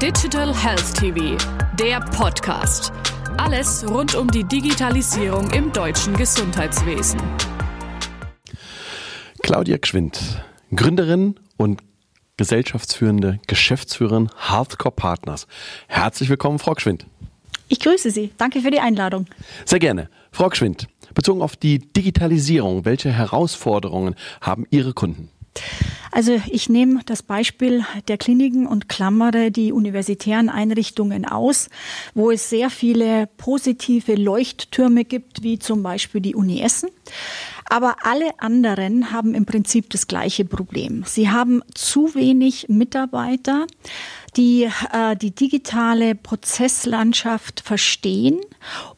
Digital Health TV, der Podcast. Alles rund um die Digitalisierung im deutschen Gesundheitswesen. Claudia Gschwind, Gründerin und gesellschaftsführende Geschäftsführerin Hardcore Partners. Herzlich willkommen, Frau Gschwind. Ich grüße Sie. Danke für die Einladung. Sehr gerne. Frau Gschwind, bezogen auf die Digitalisierung, welche Herausforderungen haben Ihre Kunden? Also ich nehme das Beispiel der Kliniken und klammere die universitären Einrichtungen aus, wo es sehr viele positive Leuchttürme gibt, wie zum Beispiel die Uni Essen. Aber alle anderen haben im Prinzip das gleiche Problem. Sie haben zu wenig Mitarbeiter, die äh, die digitale Prozesslandschaft verstehen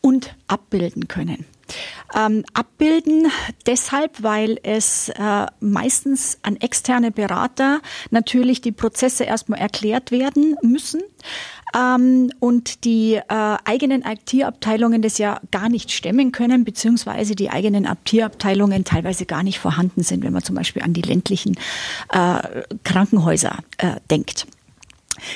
und abbilden können. Ähm, abbilden deshalb, weil es äh, meistens an externe Berater natürlich die Prozesse erstmal erklärt werden müssen. Ähm, und die äh, eigenen IT-Abteilungen das ja gar nicht stemmen können, beziehungsweise die eigenen IT-Abteilungen teilweise gar nicht vorhanden sind, wenn man zum Beispiel an die ländlichen äh, Krankenhäuser äh, denkt.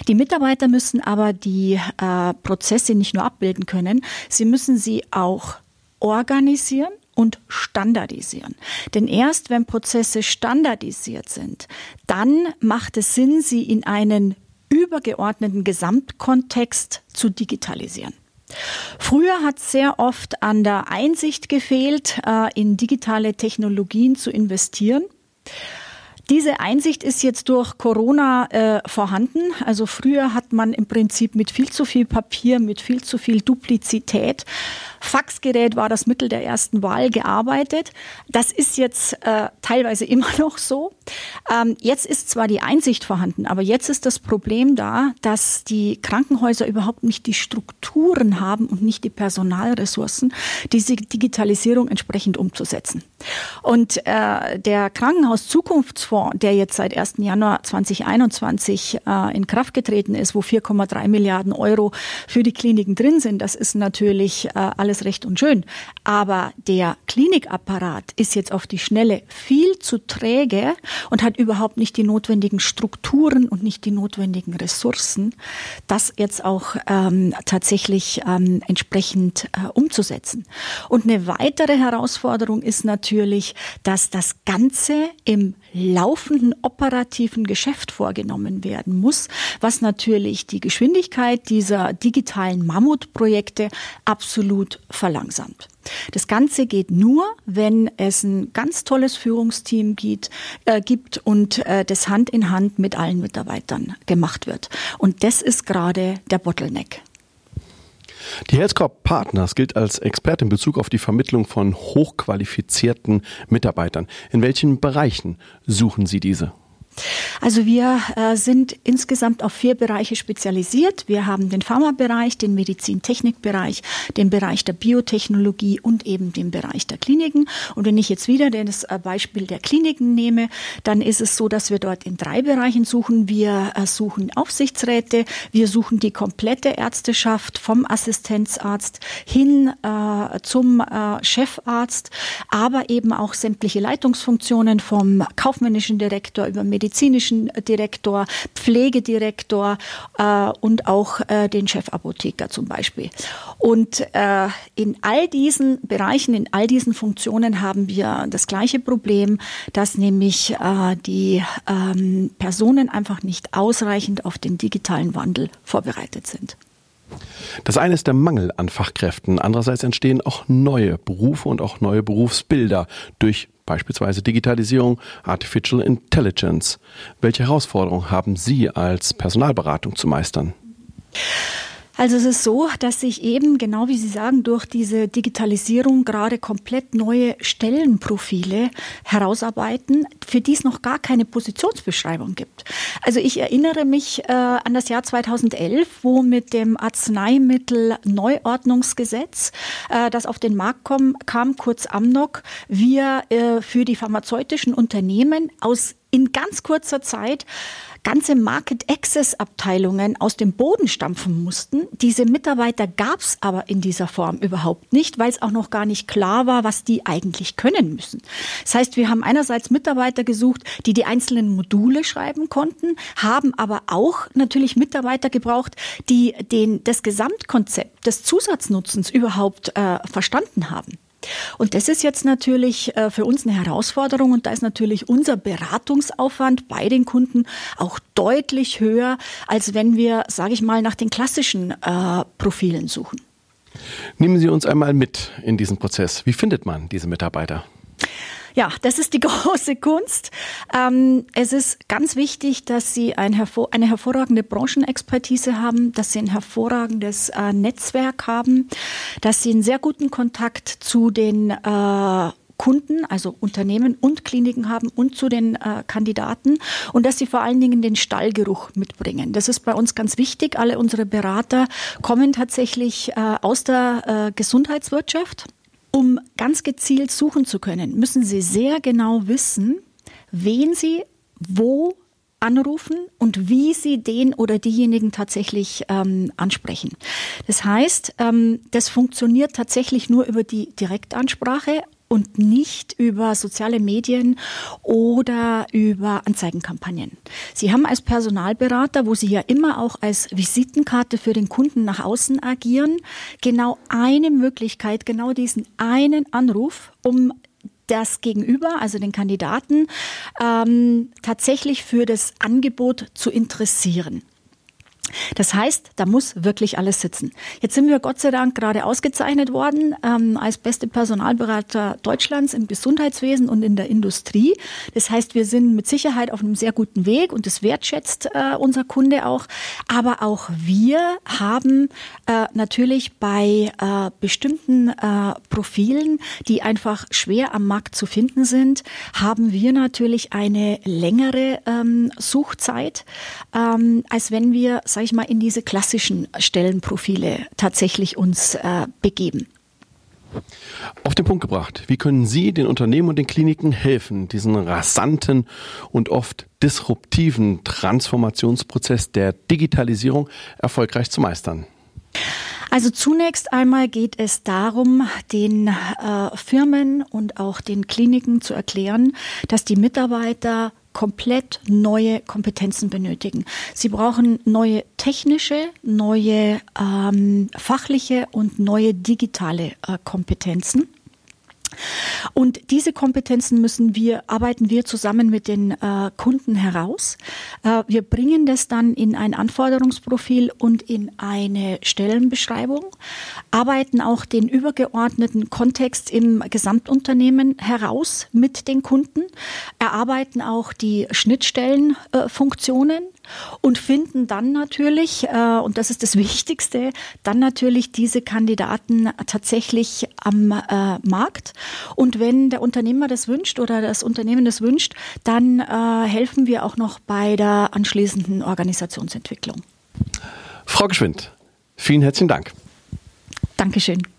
Die Mitarbeiter müssen aber die äh, Prozesse nicht nur abbilden können, sie müssen sie auch organisieren und standardisieren. Denn erst wenn Prozesse standardisiert sind, dann macht es Sinn, sie in einen übergeordneten Gesamtkontext zu digitalisieren. Früher hat sehr oft an der Einsicht gefehlt, äh, in digitale Technologien zu investieren. Diese Einsicht ist jetzt durch Corona äh, vorhanden. Also früher hat man im Prinzip mit viel zu viel Papier, mit viel zu viel Duplizität Faxgerät war das Mittel der ersten Wahl gearbeitet. Das ist jetzt äh, teilweise immer noch so. Ähm, jetzt ist zwar die Einsicht vorhanden, aber jetzt ist das Problem da, dass die Krankenhäuser überhaupt nicht die Strukturen haben und nicht die Personalressourcen, diese Digitalisierung entsprechend umzusetzen. Und äh, der Krankenhaus-Zukunftsfonds, der jetzt seit 1. Januar 2021 äh, in Kraft getreten ist, wo 4,3 Milliarden Euro für die Kliniken drin sind, das ist natürlich äh, alles recht und schön. Aber der Klinikapparat ist jetzt auf die Schnelle viel zu träge und hat überhaupt nicht die notwendigen Strukturen und nicht die notwendigen Ressourcen, das jetzt auch ähm, tatsächlich ähm, entsprechend äh, umzusetzen. Und eine weitere Herausforderung ist natürlich, dass das Ganze im laufenden operativen Geschäft vorgenommen werden muss, was natürlich die Geschwindigkeit dieser digitalen Mammutprojekte absolut verlangsamt. Das Ganze geht nur, wenn es ein ganz tolles Führungsteam gibt, äh, gibt und äh, das Hand in Hand mit allen Mitarbeitern gemacht wird. Und das ist gerade der Bottleneck. Die Healthcorp Partners gilt als Experte in Bezug auf die Vermittlung von hochqualifizierten Mitarbeitern. In welchen Bereichen suchen Sie diese? Also wir äh, sind insgesamt auf vier Bereiche spezialisiert. Wir haben den Pharmabereich, den Medizintechnikbereich, den Bereich der Biotechnologie und eben den Bereich der Kliniken. Und wenn ich jetzt wieder das äh, Beispiel der Kliniken nehme, dann ist es so, dass wir dort in drei Bereichen suchen. Wir äh, suchen Aufsichtsräte, wir suchen die komplette Ärzteschaft vom Assistenzarzt hin äh, zum äh, Chefarzt, aber eben auch sämtliche Leitungsfunktionen vom kaufmännischen Direktor über Medizin medizinischen Direktor, Pflegedirektor äh, und auch äh, den Chefapotheker zum Beispiel. Und äh, in all diesen Bereichen, in all diesen Funktionen haben wir das gleiche Problem, dass nämlich äh, die ähm, Personen einfach nicht ausreichend auf den digitalen Wandel vorbereitet sind. Das eine ist der Mangel an Fachkräften. Andererseits entstehen auch neue Berufe und auch neue Berufsbilder durch beispielsweise Digitalisierung, Artificial Intelligence. Welche Herausforderungen haben Sie als Personalberatung zu meistern? Also es ist so, dass sich eben, genau wie Sie sagen, durch diese Digitalisierung gerade komplett neue Stellenprofile herausarbeiten, für die es noch gar keine Positionsbeschreibung gibt. Also ich erinnere mich äh, an das Jahr 2011, wo mit dem Arzneimittel-Neuordnungsgesetz, äh, das auf den Markt kom, kam, kurz AMNOG, wir äh, für die pharmazeutischen Unternehmen aus in ganz kurzer Zeit ganze Market Access Abteilungen aus dem Boden stampfen mussten. Diese Mitarbeiter gab es aber in dieser Form überhaupt nicht, weil es auch noch gar nicht klar war, was die eigentlich können müssen. Das heißt, wir haben einerseits Mitarbeiter gesucht, die die einzelnen Module schreiben konnten, haben aber auch natürlich Mitarbeiter gebraucht, die den, das Gesamtkonzept des Zusatznutzens überhaupt äh, verstanden haben. Und das ist jetzt natürlich äh, für uns eine Herausforderung und da ist natürlich unser Beratungsaufwand bei den Kunden auch deutlich höher, als wenn wir, sage ich mal, nach den klassischen äh, Profilen suchen. Nehmen Sie uns einmal mit in diesen Prozess. Wie findet man diese Mitarbeiter? Ja, das ist die große Kunst. Ähm, es ist ganz wichtig, dass Sie ein hervor eine hervorragende Branchenexpertise haben, dass Sie ein hervorragendes äh, Netzwerk haben, dass Sie einen sehr guten Kontakt zu den äh, Kunden, also Unternehmen und Kliniken haben und zu den äh, Kandidaten und dass sie vor allen Dingen den Stallgeruch mitbringen. Das ist bei uns ganz wichtig. Alle unsere Berater kommen tatsächlich äh, aus der äh, Gesundheitswirtschaft um ganz gezielt suchen zu können, müssen Sie sehr genau wissen, wen Sie wo anrufen und wie sie den oder diejenigen tatsächlich ähm, ansprechen. Das heißt, ähm, das funktioniert tatsächlich nur über die Direktansprache und nicht über soziale Medien oder über Anzeigenkampagnen. Sie haben als Personalberater, wo Sie ja immer auch als Visitenkarte für den Kunden nach außen agieren, genau eine Möglichkeit, genau diesen einen Anruf, um das Gegenüber, also den Kandidaten, ähm, tatsächlich für das Angebot zu interessieren. Das heißt, da muss wirklich alles sitzen. Jetzt sind wir Gott sei Dank gerade ausgezeichnet worden ähm, als beste Personalberater Deutschlands im Gesundheitswesen und in der Industrie. Das heißt, wir sind mit Sicherheit auf einem sehr guten Weg und das wertschätzt äh, unser Kunde auch. Aber auch wir haben äh, natürlich bei äh, bestimmten äh, Profilen, die einfach schwer am Markt zu finden sind, haben wir natürlich eine längere ähm, Suchzeit, ähm, als wenn wir sage ich mal, in diese klassischen Stellenprofile tatsächlich uns äh, begeben. Auf den Punkt gebracht, wie können Sie den Unternehmen und den Kliniken helfen, diesen rasanten und oft disruptiven Transformationsprozess der Digitalisierung erfolgreich zu meistern? Also zunächst einmal geht es darum, den äh, Firmen und auch den Kliniken zu erklären, dass die Mitarbeiter komplett neue Kompetenzen benötigen. Sie brauchen neue technische, neue ähm, fachliche und neue digitale äh, Kompetenzen. Und diese Kompetenzen müssen wir, arbeiten wir zusammen mit den äh, Kunden heraus. Äh, wir bringen das dann in ein Anforderungsprofil und in eine Stellenbeschreibung, arbeiten auch den übergeordneten Kontext im Gesamtunternehmen heraus mit den Kunden, erarbeiten auch die Schnittstellenfunktionen und finden dann natürlich, äh, und das ist das Wichtigste, dann natürlich diese Kandidaten tatsächlich am äh, Markt. Und wenn der Unternehmer das wünscht oder das Unternehmen das wünscht, dann äh, helfen wir auch noch bei der anschließenden Organisationsentwicklung. Frau Geschwind, vielen herzlichen Dank. Dankeschön.